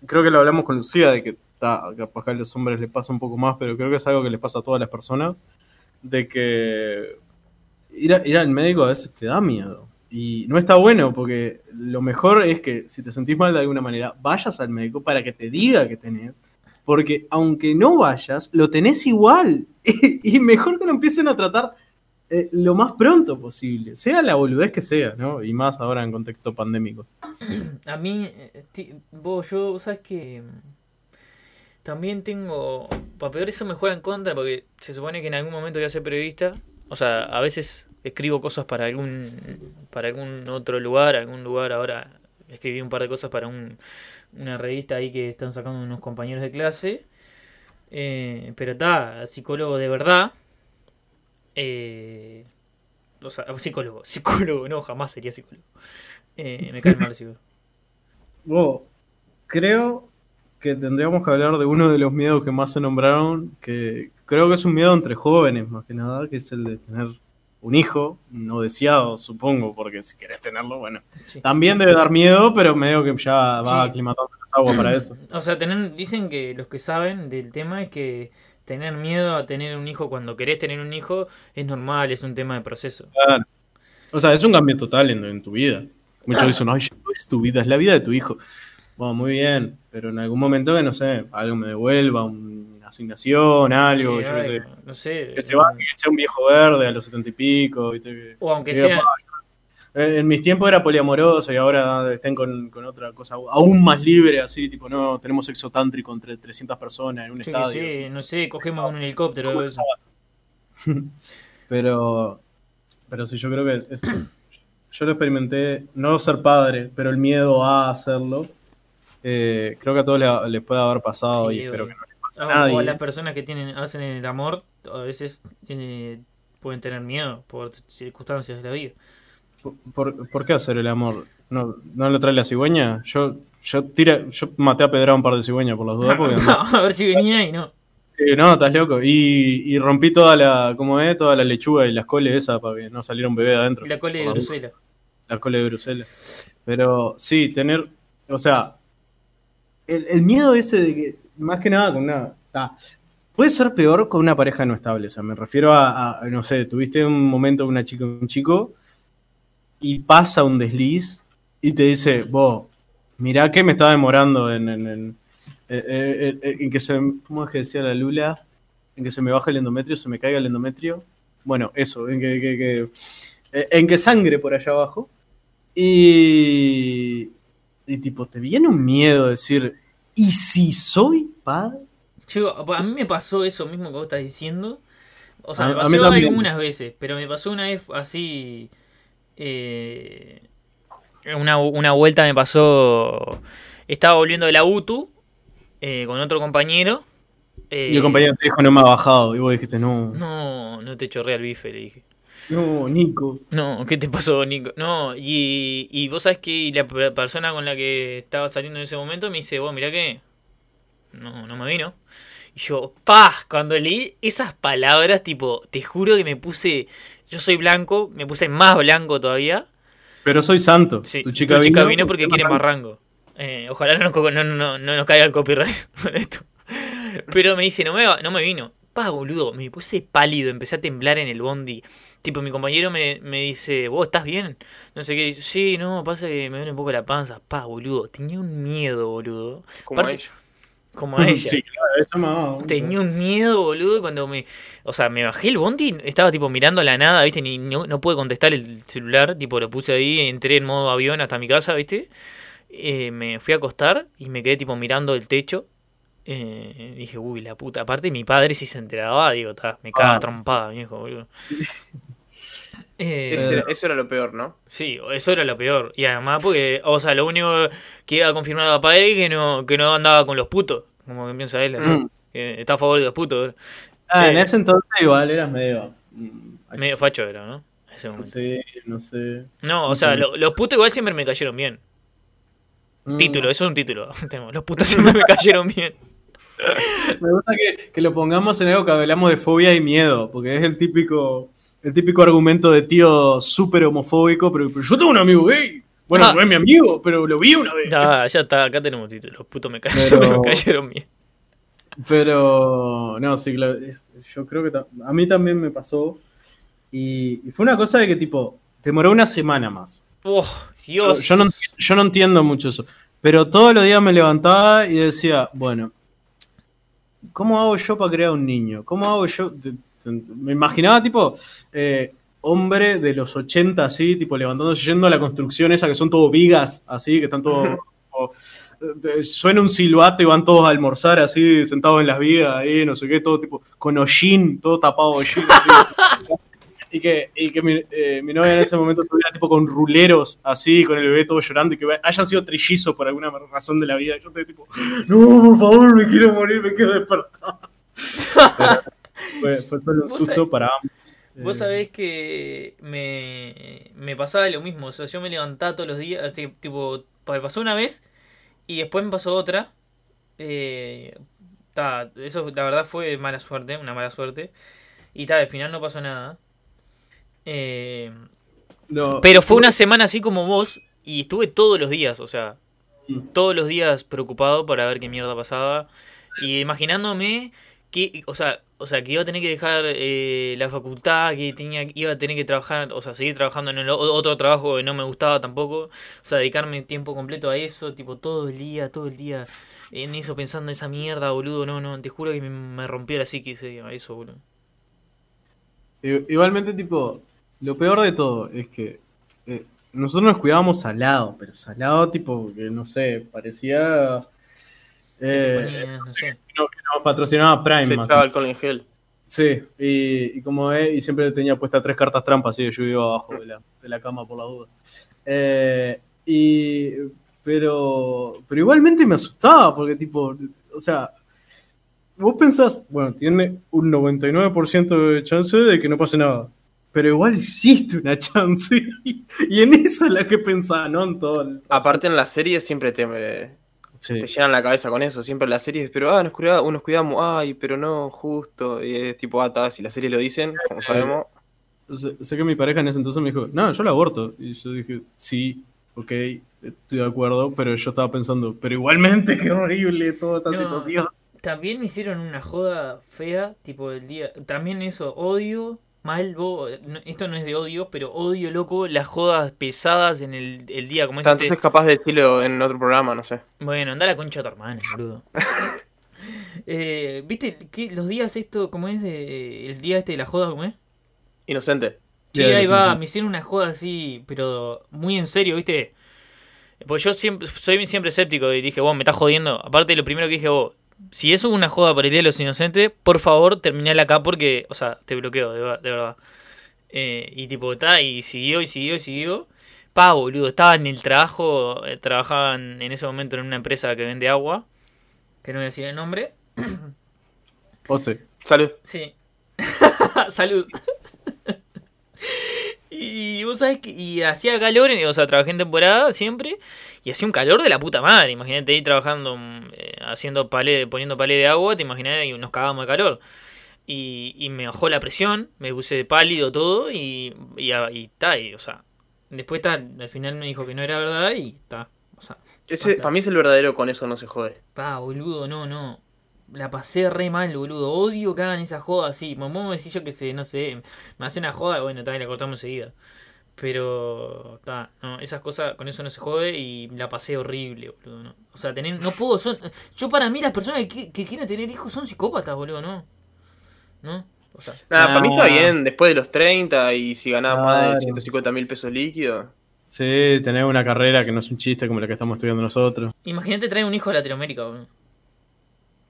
Creo que lo hablamos con Lucía, de que ta, capaz que a los hombres les pasa un poco más, pero creo que es algo que les pasa a todas las personas, de que ir, a- al médico a veces te da miedo. Y no está bueno, porque lo mejor es que si te sentís mal de alguna manera, vayas al médico para que te diga que tenés. Porque aunque no vayas, lo tenés igual. y mejor que lo empiecen a tratar eh, lo más pronto posible. Sea la boludez que sea, ¿no? Y más ahora en contextos pandémicos. a mí, eh, vos, yo, ¿sabes que También tengo. Para peor eso me juega en contra porque se supone que en algún momento voy a ser periodista. O sea, a veces escribo cosas para algún para algún otro lugar, algún lugar ahora escribí un par de cosas para un, una revista ahí que están sacando unos compañeros de clase. Eh, pero está, psicólogo de verdad. Eh, o sea, psicólogo, psicólogo, no, jamás sería psicólogo. Eh, me cae mal el psicólogo. Creo que tendríamos que hablar de uno de los miedos que más se nombraron, que creo que es un miedo entre jóvenes, más que nada, que es el de tener un hijo, no deseado, supongo, porque si querés tenerlo, bueno. Sí. También debe dar miedo, pero medio que ya va Sí. aclimatando las aguas para eso. O sea, dicen que los que saben del tema es que tener miedo a tener un hijo cuando querés tener un hijo es normal, es un tema de proceso. Claro. O sea, es un cambio total en, en tu vida. Muchos dicen, no es tu vida, es la vida de tu hijo. Bueno, muy bien, pero en algún momento que, no sé, algo me devuelva, una asignación, algo, Sí, yo sé. no sé. Que se va, que sea un viejo verde a los setenta y pico. ¿viste? Que- O aunque que sea. diga, "Pa, En en mis tiempos era poliamoroso y ahora estén con, con otra cosa aún más libre, así, tipo, no, tenemos sexo tántrico entre 300 personas en un estadio. no sé, cogemos un helicóptero. ¿Cómo algo así. Pero, pero sí, yo creo que es- yo lo experimenté, no ser padre, pero el miedo a hacerlo, eh, creo que a todos le- les puede haber pasado Sí, y espero que no les pase a O- nadie. O las personas que tienen hacen el amor a veces eh, pueden tener miedo por circunstancias de la vida. ¿Por, por qué hacer el amor? ¿No, no lo trae la cigüeña? Yo, yo, tira, yo maté a pedrar un par de cigüeñas por las dudas porque no, a ver si venía y no. Eh, no, estás loco. Y, y rompí toda la, como es, toda la lechuga y las coles esas para que no saliera un bebé adentro. La cole de. Bruselas. La cole de Bruselas. Pero sí, tener, o sea, el, el miedo ese de que, más que nada con una... puede ser peor con una pareja no estable. O sea, me refiero a, a, no sé, tuviste un momento con una chica un chico y pasa un desliz y te dice, vos, mirá que me está demorando en, en, en- eh, eh, eh, en que se... ¿Cómo es que decía la Lula? En que se me baja el endometrio, se me caiga el endometrio. Bueno, eso, en que, que- que- en que sangre por allá abajo. Y, y tipo, te viene un miedo de decir, ¿y si soy padre? Chico, a mí me pasó eso mismo que vos estás diciendo. O sea, A- me pasó algunas veces, pero me pasó una vez así. Eh, una, una vuelta me pasó. Estaba volviendo de la UTU eh, con otro compañero. eh, Y el compañero te dijo, no me ha bajado. Y vos dijiste, no, No, no te chorré al bife, le dije. no, Nico. No, ¿qué te pasó, Nico? No, y, y vos sabés que la per- persona con la que estaba saliendo en ese momento me dice, vos mirá que no, no me vino. Y yo, pa, cuando leí esas palabras, tipo, te juro que me puse, yo soy blanco, me puse más blanco todavía. Pero soy santo. Sí, tu chica, vino, porque quiere más rango. Eh, ojalá no, no, no, no, no nos caiga el copyright con esto. Pero me dice, no me, va- no me vino. Pa, boludo, me puse pálido, empecé a temblar en el bondi. Tipo, mi compañero me, me dice, ¿vos estás bien? No sé qué. Dice, sí, no, pasa que me duele un poco la panza. Pa, boludo, tenía un miedo, boludo. Como Aparte- ellos. Como a ella. Sí, claro, eso. Tenía un miedo, boludo, cuando me... O sea, me bajé el bondi, estaba tipo mirando a la nada, ¿viste? Ni, no, no pude contestar el celular, tipo lo puse ahí, entré en modo avión hasta mi casa, ¿viste? Eh, me fui a acostar y me quedé tipo mirando el techo. Eh, dije, uy, la puta. Aparte, mi padre si se enteraba, digo, ta, me caga Ah. trompada, viejo, boludo. Eh, era- eso era lo peor, ¿no? Sí, eso era lo peor. Y además porque, o sea, lo único que iba confirmado a padre que no, que no andaba con los putos, como que piensa él, ¿no? Mm. que está a favor de los putos. Ah, en Eh. ese entonces igual eras medio. mm, Medio facho era, ¿no? En ese No momento. sé, no sé. No, o sea, Sí. lo- los putos igual siempre me cayeron bien. Mm, Título, eso es un título. Los putos siempre me cayeron bien. Me gusta que, que lo pongamos en algo que hablamos de fobia y miedo, porque es el típico, el típico argumento de tío súper homofóbico, pero, pero yo tengo un amigo gay. Bueno, Ah. no es mi amigo, pero lo vi una vez. Ya, ya está, acá tenemos título. Los putos me, Pero- me cayeron bien. Pero, no, sí, claro, es- yo creo que a mí también me pasó. Y, y fue una cosa de que, tipo, demoró una semana más. Oh, Dios. yo no, enti- yo no entiendo mucho eso. Pero todos los días me levantaba y decía, bueno, ¿cómo hago yo para crear un niño? ¿Cómo hago yo? Me imaginaba, tipo, eh, hombre de los 80, así, tipo, levantándose yendo a la construcción esa que son todo vigas, así, que están todos. suena un silbato y van todos a almorzar así, sentados en las vigas, ahí, no sé qué, todo tipo, con hollín, todo tapado hollín. así. Y que, y que mi, eh, mi novia en ese momento estuviera tipo con ruleros, así, con el bebé todo llorando, y que hayan sido trillizos por alguna razón de la vida. Yo estoy tipo, no, por favor, me quiero morir, me quiero despertar. Pero fue, fue solo un susto sabés- para ambos. Vos Eh, sabés que me, me pasaba lo mismo. O sea, yo me levantaba todos los días. tipo, me pasó una vez y después me pasó otra. Eh, ta, eso la verdad fue mala suerte, una mala suerte. Y tal, al final no pasó nada. Eh, no, pero fue una semana así como vos y estuve todos los días, o sea, todos los días preocupado para ver qué mierda pasaba y imaginándome que, o sea, o sea, que iba a tener que dejar eh, la facultad, que tenía, iba a tener que trabajar, o sea, seguir trabajando en el otro trabajo que no me gustaba tampoco, o sea, dedicarme tiempo completo a eso, tipo todo el día, todo el día en eso pensando en esa mierda, boludo, no, no, te juro que me, me rompió la psique ese día, eso, boludo. Igualmente, tipo, lo peor de todo es que eh, nosotros nos cuidábamos salado, pero salado, tipo, que no sé, parecía. Eh, que nos patrocinaba Prime, Se echaba alcohol en gel. Sí, y, y como es, y siempre tenía puestas tres cartas trampas, así que yo iba abajo de la, de la cama por la duda. Eh, y, pero, pero igualmente me asustaba, porque tipo, o sea, vos pensás, bueno, tiene un 99% de chance de que no pase nada, pero igual existe una chance, y, y en eso es la que pensaba, no en todo. el- Aparte en las series siempre te, Sí. te llenan la cabeza con eso. Siempre en las series, pero ah, nos cuidamos, nos cuidamos, ay, pero no, justo. Y es tipo, ah, ta, si las series lo dicen, como sabemos. Sé, sé que mi pareja en ese entonces me dijo, no, yo la aborto. Y yo dije, sí, ok, estoy de acuerdo, pero yo estaba pensando, pero igualmente, qué horrible toda esta No. situación. También me hicieron una joda fea, tipo el día. También eso, odio, mal, bo- no- esto no es de odio, pero odio, loco, las jodas pesadas en el, el día, como es Tanto este- es capaz de decirlo en otro programa, no sé. Bueno, anda a la concha de tu hermana, boludo. Eh, ¿Viste que los días esto, cómo es de, el día este de la joda, cómo es? Inocente. Sí, ahí va, me hicieron una joda así, pero muy en serio, ¿viste? Pues yo siempre soy siempre escéptico y dije, vos me estás jodiendo. Aparte, lo primero que dije, vos, si eso es una joda para el Día de los Inocentes, por favor, terminala acá porque, o sea, te bloqueo, de, ver- de verdad. Eh, y tipo, está, y siguió, y siguió, y siguió. Pa, boludo, estaba en el trabajo, eh, trabajaban en ese momento en una empresa que vende agua, que no voy a decir el nombre. O sea, Salud. Sí. Salud. Y vos sabés que y hacía calor, o sea, trabajé en temporada siempre, y hacía un calor de la puta madre. Imagínate ahí trabajando, mm, eh, haciendo palé, poniendo palé de agua, te imaginás y nos cagábamos de calor. Y, y me bajó la presión, me puse pálido todo, y, y, a- y ta, y, o sea, después ta, al final me dijo que no era verdad, y ta, o sea, Ese, para mí es el verdadero con eso no se jode. Pa, boludo, no, no. La pasé re mal, boludo. Odio que hagan esa joda así. Vos me decís yo que sé, no sé. Me hace una joda, bueno, también la cortamos enseguida. Pero, ta, no, esas cosas, con eso no se jode y la pasé horrible, boludo, no. O sea, tener, no puedo, son. Yo para mí las personas que, que quieren tener hijos son psicópatas, boludo, ¿no? ¿No? O sea, Nada, para mí está Ah. bien, después de los 30 y si ganás más de Claro. 150 mil pesos líquidos. sí, tener una carrera que no es un chiste como la que estamos estudiando nosotros. imagínate traer un hijo a Latinoamérica, boludo.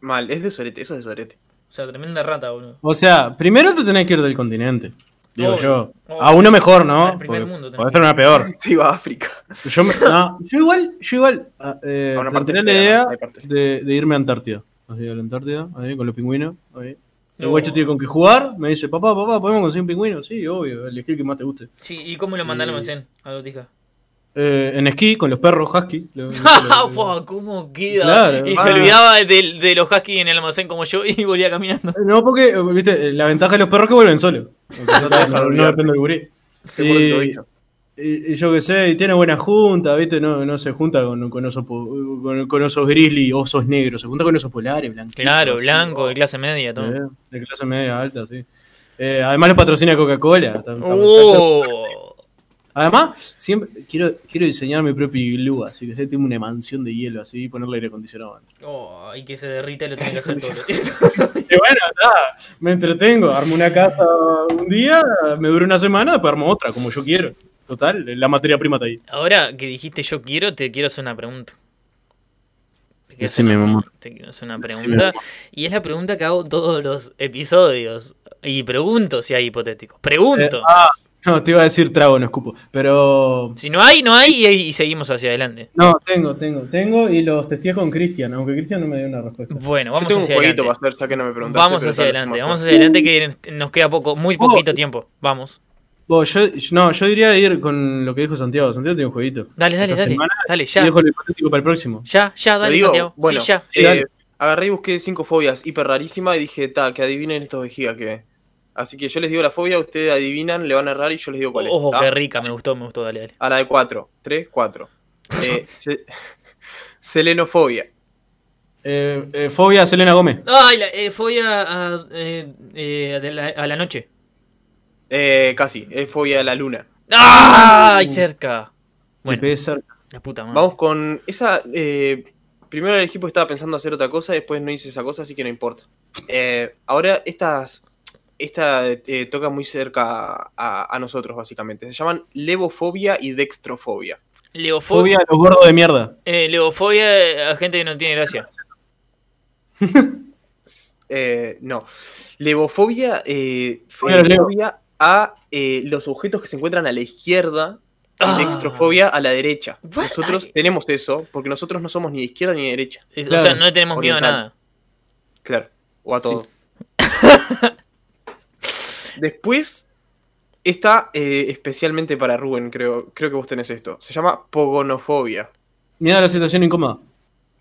Mal, es de sorete, eso es de sorete. O sea, tremenda rata, boludo. O sea, primero te tenés que ir del continente. digo Obvio, yo. obvio. A uno mejor, Al ¿no? primer Porque mundo porque una peor. Se iba a África. Yo, me- no, yo igual, yo igual ah, eh, A parte la fea, idea de, de irme a Antártida. Así, a la Antártida, ahí, con los pingüinos. Ahí. El No. guacho tiene con qué jugar. Me dice, papá, papá, ¿podemos conseguir un pingüino? Sí, obvio, elegí el que más te guste. Sí, ¿y cómo lo mandaron a Lotija? Eh, en esquí, con los perros husky. Lo- lo- Fua, ¿Cómo queda? Claro. y Ah. se olvidaba de, de los husky en el almacén como yo y volvía caminando. No, porque, eh, viste, la ventaja de los perros es que vuelven solos. no, no, depende del gurí. Y, y- y yo qué sé, y tiene buena junta, viste, no, no se junta con, con osos, con, con osos grizzly, osos negros, se junta con osos polares, blanquitos. Claro, así, blanco, de clase media, todo. eh, de clase media alta, sí. Eh, además lo patrocina Coca-Cola. Oh. Además, siempre quiero, quiero diseñar mi propio iglú, así que sé, tengo una mansión de hielo así y ponerle aire acondicionado. adentro. Oh, y que se derrita y lo tiene que hacer todo. Y bueno, está, me entretengo, armo una casa un día, me dura una semana, después armo otra, como yo quiero. Total, la materia prima está ahí. Ahora que dijiste yo quiero, te quiero hacer una pregunta. Te quiero hacer Decime, una- mi amor. Te quiero hacer una pregunta. Y es la pregunta que hago todos los episodios. Y pregunto si hay hipotéticos. Pregunto. Eh, ah. No, te iba a decir trago, no escupo. Pero. Si no hay, no hay y, y seguimos hacia adelante. No, tengo, tengo, tengo y los testé con Cristian, aunque Cristian no me dio una respuesta. Bueno, Yo vamos tengo un hacia adelante. para hacer, ya que no me preguntaste. Vamos hacia adelante, vamos hacia adelante que nos queda poco, muy poquito tiempo. Vamos. Yo, no, yo diría ir con lo que dijo Santiago. Santiago tiene un jueguito. Dale, dale, Esta dale. semana Dale, Y ya. dejo lo hipotético para el próximo. Ya, ya, dale, digo, Santiago. bueno, sí, ya. Sí, eh, dale. agarré y busqué cinco fobias hiper rarísimas y dije, ta, que adivinen estos vejigas que. Así que yo les digo la fobia, ustedes adivinan, le van a errar y yo les digo cuál es. Ojo, qué rica, me gustó, me gustó, dale, dale. A la de cuatro. Tres, cuatro. Eh, se- selenofobia. Eh, eh, fobia a Selena Gómez. Ay, la, eh, fue a, a, eh, eh, de la, a la noche. Eh, casi, es fobia a la luna. ¡Ay, cerca! Me Bueno, cerca. la puta madre. Vamos con esa. eh, primero el equipo estaba pensando hacer otra cosa, después no hice esa cosa, así que no importa. Eh, ahora estas. Esta eh, toca muy cerca a, a nosotros, básicamente. Se llaman levofobia y dextrofobia. Leofobia. Fobia a los gordos de mierda. Eh, leofobia a gente que no tiene gracia. Eh, no. Levofobia eh, Fobia a los eh, Leo. fobia a eh, los objetos que se encuentran a la izquierda Ah. dextrofobia a la derecha. What? Nosotros Ay. tenemos eso, porque nosotros no somos ni de izquierda ni de derecha. Es- Claro, o sea, no le tenemos miedo a nada. Claro. O a todo. Después está eh, especialmente para Rubén, creo, creo que vos tenés esto. Se llama pogonofobia. Mira la situación incómoda.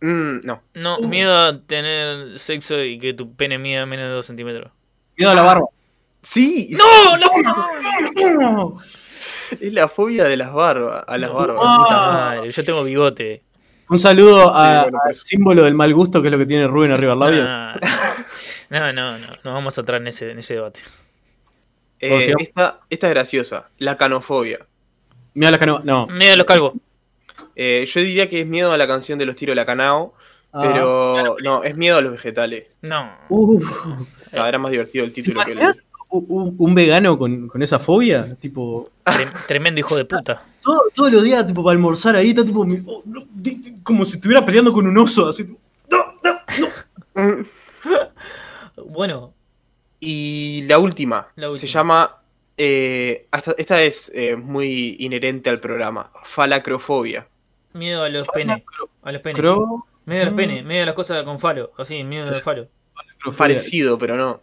Mm, no. No, miedo a tener sexo y que tu pene mida menos de 2 centímetros. Miedo a la barba. Sí, ¡No! ¡La madre! es la fobia de las barbas, a las barbas. Ah. Puta madre, Yo tengo bigote. Un saludo a- Sí, bueno, al pues. símbolo del mal gusto que es lo que tiene Rubén arriba del labio. Nah. No, no, no. No vamos a entrar en ese, en ese debate. Eh, sea- esta, esta es graciosa, la canofobia. Mira las cano. No. Miedo a los calvos. Eh, yo diría que es miedo a la canción de los tiros de la canao, Ah. pero no, es miedo a los vegetales. No. Uf. Ah, era más divertido el ¿Te título que el... un, un- vegano con, con esa fobia? Tipo, Tre- tremendo hijo de puta. todo- todos los días, tipo, para almorzar ahí, está tipo, oh, no, di- di- como si estuviera peleando con un oso, así. tipo, no, no. Bueno, Y la última, La última. se llama. eh, esta, esta es eh, muy inherente al programa. Falacrofobia. miedo a los penes. A los penes. Cro- Miedo a los Mm. penes. Miedo a las cosas con falo. Así, miedo al falo. Parecido, pero no.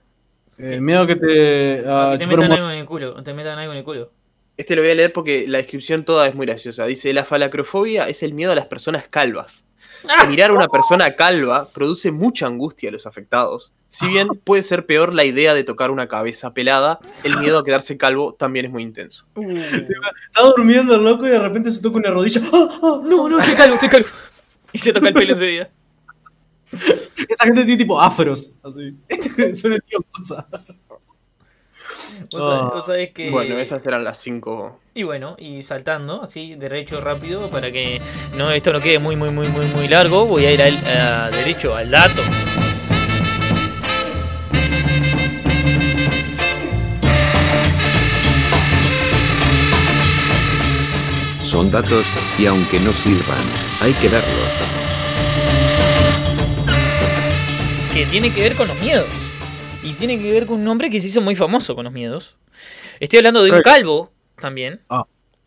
Eh, miedo que te. A a que te un metan mo- algo en el culo. Te metan algo en el culo. Este lo voy a leer porque la descripción toda es muy graciosa. Dice: La falacrofobia es el miedo a las personas calvas. Mirar a una persona calva produce mucha angustia a los afectados. Si bien puede ser peor la idea de tocar una cabeza pelada, el miedo a quedarse calvo también es muy intenso. Está durmiendo el loco y de repente se toca una rodilla. ¡Ah, ah! No, no, estoy calvo, estoy calvo. Y se toca el pelo ese día. Esa gente tiene tipo afros. Así. Son el tío cosa. Vos sabés, vos sabés que. Bueno, esas eran las cinco. Y bueno, y saltando así, derecho rápido, para que no esto no quede muy, muy, muy, muy, muy largo, voy a ir al, a derecho al dato. Son datos, y aunque no sirvan, hay que darlos. que tiene que ver con los miedos. Y tiene que ver con un hombre que se hizo muy famoso con los miedos. Estoy hablando de un calvo también.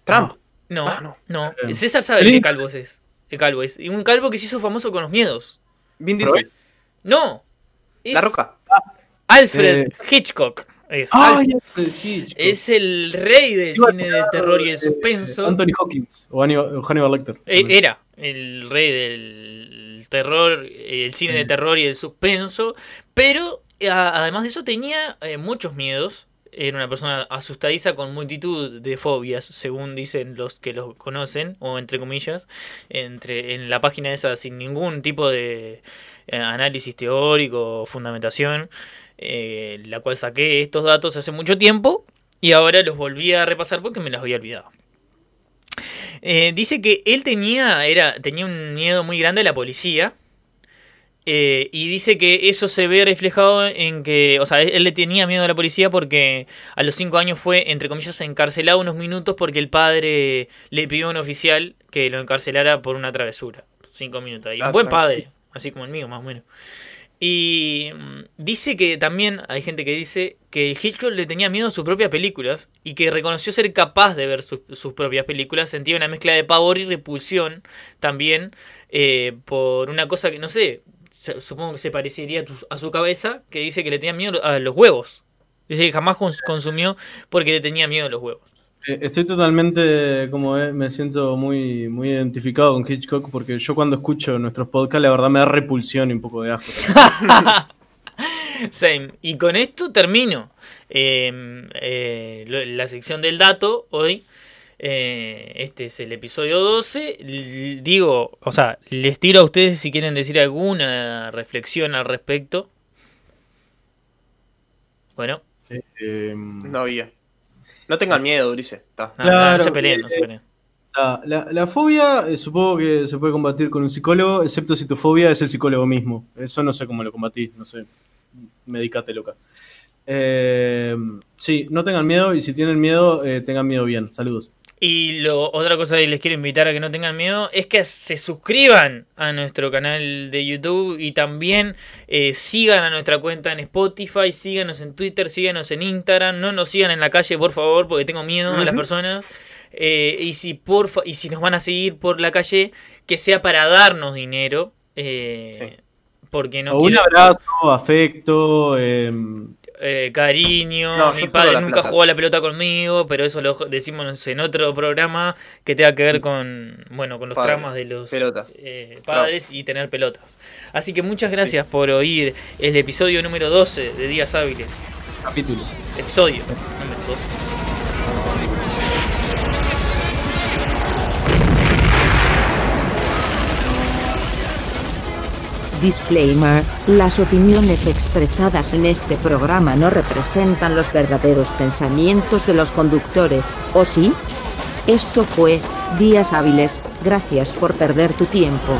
Trump. No, Ah, no. no. Eh, César sabe ¿el qué calvo es. Qué calvo es. Y un calvo que se hizo famoso con los miedos. Vin Diesel. No. Es La Roca. Alfred Eh. Hitchcock. Es, ¡Ay! Alfred Hitchcock. es el rey del Iba cine de terror y el eh, suspenso. Anthony Hawkins o Hannibal, o Hannibal Lecter. Eh, Era el rey del terror, el cine de terror y el suspenso, pero además de eso tenía eh, muchos miedos. Era una persona asustadiza con multitud de fobias, según dicen los que lo conocen, o entre comillas, entre en la página esa sin ningún tipo de eh, análisis teórico o fundamentación, eh, la cual saqué estos datos hace mucho tiempo y ahora los volví a repasar porque me los había olvidado. Dice que él tenía, era, tenía un miedo muy grande a la policía. Eh, y dice que eso se ve reflejado en que, o sea, él, él le tenía miedo a la policía porque a los 5 años fue, entre comillas, encarcelado unos minutos porque el padre le pidió a un oficial que lo encarcelara por una travesura. 5 minutos. Y un Ah, buen padre, así como el mío, más o menos. Y mm, dice que también hay gente que dice que Hitchcock le tenía miedo a sus propias películas y que reconoció ser capaz de ver sus, sus propias películas. Sentía una mezcla de pavor y repulsión también eh, por una cosa que no sé, supongo que se parecería a, tu- a su cabeza, que dice que le tenía miedo a los huevos. Dice que jamás cons- consumió porque le tenía miedo a los huevos. Eh, Estoy totalmente, como eh, me siento muy, muy identificado con Hitchcock porque yo cuando escucho nuestros podcasts la verdad me da repulsión y un poco de asco. Same. Y con esto termino eh, eh, la sección del dato hoy. Eh, este es el episodio 12. L- digo, o sea, les tiro a ustedes si quieren decir alguna reflexión al respecto. Bueno, Eh, No había. No tengan miedo, Ulises. No se peleen, no se peleen. la, la- la fobia eh, supongo que se puede combatir con un psicólogo, excepto si tu fobia es el psicólogo mismo. Eso no sé cómo lo combatís, no sé. Medicate loca. Eh, sí, no tengan miedo y si tienen miedo, eh, tengan miedo bien. Saludos. Y lo, otra cosa que les quiero invitar a que no tengan miedo es que se suscriban a nuestro canal de YouTube y también eh, sigan a nuestra cuenta en Spotify, síganos en Twitter, síganos en Instagram, no nos sigan en la calle por favor porque tengo miedo a las personas. Eh, y, si porfa, y si nos van a seguir por la calle, que sea para darnos dinero. eh, Porque no o un quiero- abrazo, afecto. Eh, cariño. No, mi padre nunca plata. jugó a la pelota conmigo, pero eso lo decimos en otro programa que tenga que ver con, bueno, con los Padres, tramas de los eh, padres y tener pelotas. Así que muchas gracias por oír el episodio número 12 de Días Hábiles. capítulo. Episodio número 12. Disclaimer, las opiniones expresadas en este programa no representan los verdaderos pensamientos de los conductores, ¿o sí? Esto fue, Días Hábiles, gracias por perder tu tiempo.